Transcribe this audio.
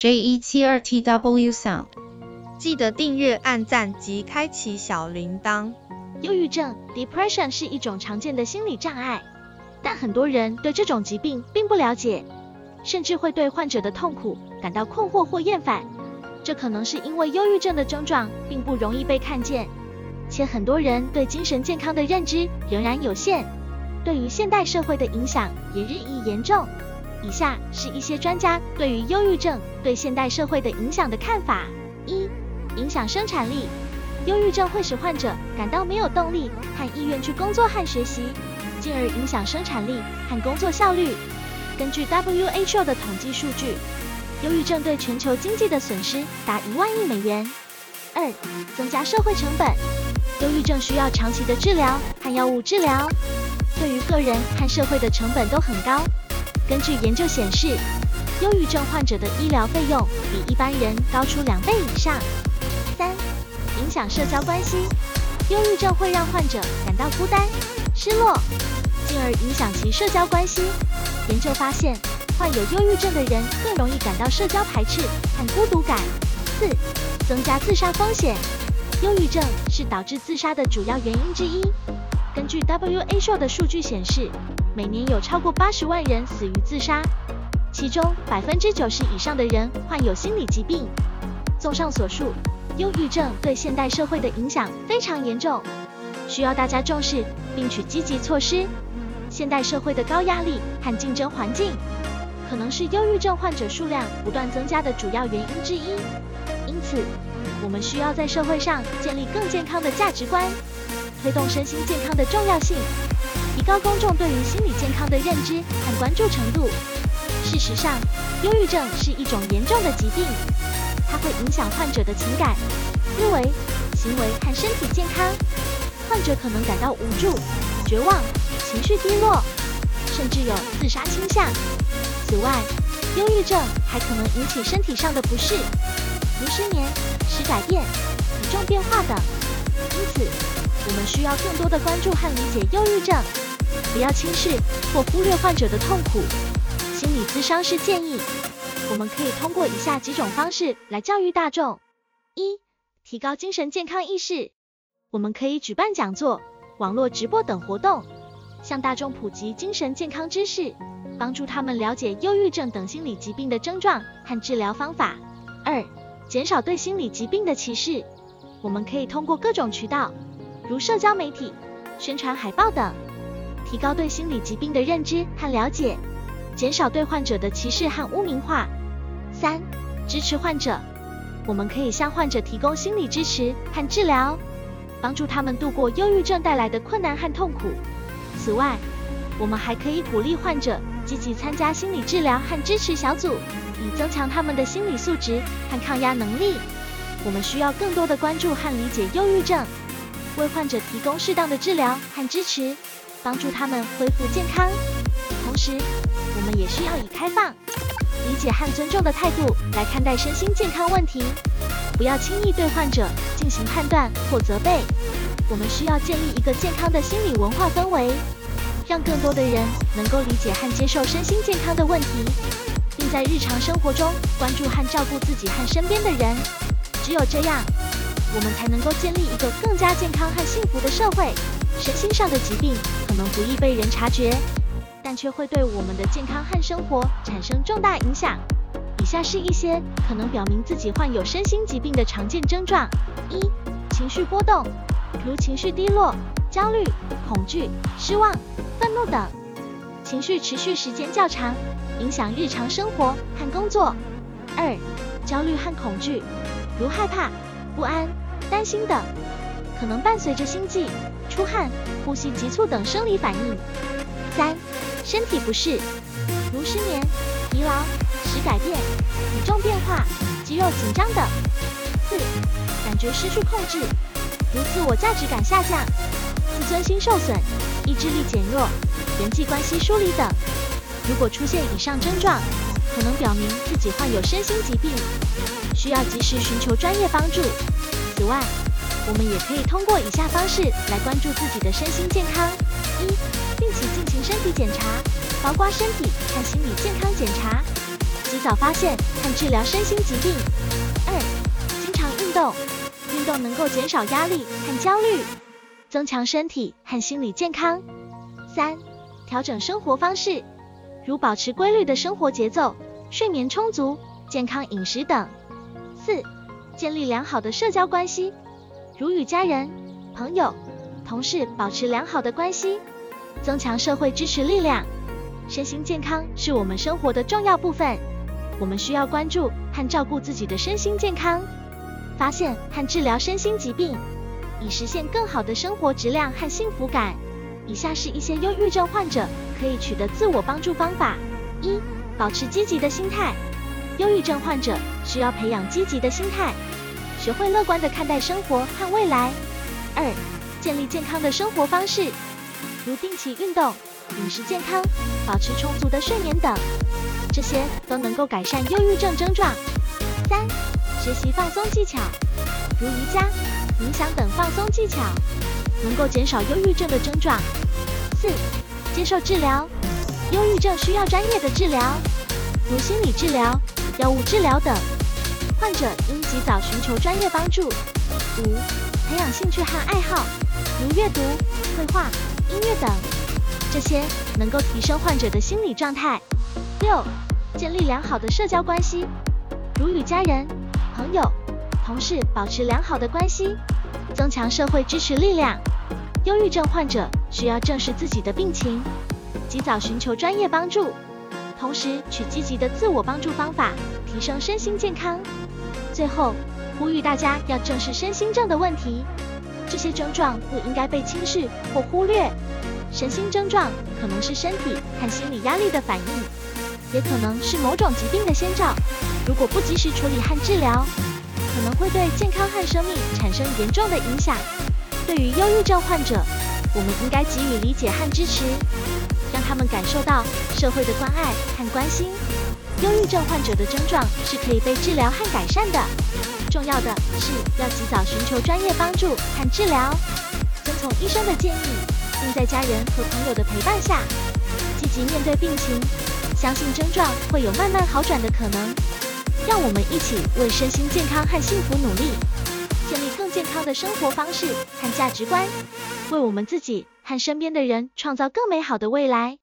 J 一七二 T W Sound，记得订阅、按赞及开启小铃铛。忧郁症 （depression） 是一种常见的心理障碍，但很多人对这种疾病并不了解，甚至会对患者的痛苦感到困惑或厌烦。这可能是因为忧郁症的症状并不容易被看见，且很多人对精神健康的认知仍然有限，对于现代社会的影响也日益严重。以下是一些专家对于忧郁症对现代社会的影响的看法：一、影响生产力。忧郁症会使患者感到没有动力和意愿去工作和学习，进而影响生产力和工作效率。根据 WHO 的统计数据，忧郁症对全球经济的损失达一万亿美元。二、增加社会成本。忧郁症需要长期的治疗和药物治疗，对于个人和社会的成本都很高。根据研究显示，忧郁症患者的医疗费用比一般人高出两倍以上。三、影响社交关系。忧郁症会让患者感到孤单、失落，进而影响其社交关系。研究发现，患有忧郁症的人更容易感到社交排斥和孤独感。四、增加自杀风险。忧郁症是导致自杀的主要原因之一。根据 WHO 的数据显示，每年有超过八十万人死于自杀，其中百分之九十以上的人患有心理疾病。综上所述，忧郁症对现代社会的影响非常严重，需要大家重视并取积极措施。现代社会的高压力和竞争环境，可能是忧郁症患者数量不断增加的主要原因之一。因此，我们需要在社会上建立更健康的价值观，推动身心健康的重要性。提高公众对于心理健康的认知和关注程度。事实上，忧郁症是一种严重的疾病，它会影响患者的情感、思维、行为和身体健康。患者可能感到无助、绝望、情绪低落，甚至有自杀倾向。此外，忧郁症还可能引起身体上的不适，如失眠、食改变、体重变化等。因此，我们需要更多的关注和理解忧郁症。不要轻视或忽略患者的痛苦。心理咨商师建议，我们可以通过以下几种方式来教育大众：一、提高精神健康意识。我们可以举办讲座、网络直播等活动，向大众普及精神健康知识，帮助他们了解忧郁症等心理疾病的症状和治疗方法。二、减少对心理疾病的歧视。我们可以通过各种渠道，如社交媒体、宣传海报等。提高对心理疾病的认知和了解，减少对患者的歧视和污名化。三、支持患者，我们可以向患者提供心理支持和治疗，帮助他们度过忧郁症带来的困难和痛苦。此外，我们还可以鼓励患者积极参加心理治疗和支持小组，以增强他们的心理素质和抗压能力。我们需要更多的关注和理解忧郁症，为患者提供适当的治疗和支持。帮助他们恢复健康，同时，我们也需要以开放、理解和尊重的态度来看待身心健康问题，不要轻易对患者进行判断或责备。我们需要建立一个健康的心理文化氛围，让更多的人能够理解和接受身心健康的问题，并在日常生活中关注和照顾自己和身边的人。只有这样，我们才能够建立一个更加健康和幸福的社会。身心上的疾病可能不易被人察觉，但却会对我们的健康和生活产生重大影响。以下是一些可能表明自己患有身心疾病的常见症状：一、情绪波动，如情绪低落、焦虑、恐惧、失望、愤怒等；情绪持续时间较长，影响日常生活和工作。二、焦虑和恐惧，如害怕、不安、担心的。可能伴随着心悸、出汗、呼吸急促等生理反应。三、身体不适，如失眠、疲劳、食改变、体重变化、肌肉紧张等。四、感觉失去控制，如自我价值感下降、自尊心受损、意志力减弱、人际关系疏离等。如果出现以上症状，可能表明自己患有身心疾病，需要及时寻求专业帮助。此外，我们也可以通过以下方式来关注自己的身心健康：一、定期进行身体检查，包括身体和心理健康检查；及早发现和治疗身心疾病。二、经常运动，运动能够减少压力和焦虑，增强身体和心理健康。三、调整生活方式，如保持规律的生活节奏、睡眠充足、健康饮食等。四、建立良好的社交关系，如与家人、朋友、同事保持良好的关系，增强社会支持力量。身心健康是我们生活的重要部分，我们需要关注和照顾自己的身心健康，发现和治疗身心疾病，以实现更好的生活质量和幸福感。以下是一些忧郁症患者可以取得自我帮助方法：一、保持积极的心态。忧郁症患者需要培养积极的心态，学会乐观地看待生活和未来。二、建立健康的生活方式，如定期运动。饮食健康，保持充足的睡眠等，这些都能够改善忧郁症症状。三、学习放松技巧，如瑜伽、冥想等放松技巧，能够减少忧郁症的症状。四、接受治疗，忧郁症需要专业的治疗，如心理治疗、药物治疗等，患者应及早寻求专业帮助。五、培养兴趣和爱好，如阅读、绘画、音乐等。这些能够提升患者的心理状态。六、建立良好的社交关系，如与家人、朋友、同事保持良好的关系，增强社会支持力量。忧郁症患者需要正视自己的病情，及早寻求专业帮助，同时取积极的自我帮助方法，提升身心健康。最后，呼吁大家要正视身心症的问题，这些症状不应该被轻视或忽略。身心症状可能是身体和心理压力的反应，也可能是某种疾病的先兆。如果不及时处理和治疗，可能会对健康和生命产生严重的影响。对于忧郁症患者，我们应该给予理解和支持，让他们感受到社会的关爱和关心。忧郁症患者的症状是可以被治疗和改善的，重要的是要及早寻求专业帮助和治疗，遵从医生的建议。并在家人和朋友的陪伴下，积极面对病情，相信症状会有慢慢好转的可能。让我们一起为身心健康和幸福努力，建立更健康的生活方式和价值观，为我们自己和身边的人创造更美好的未来。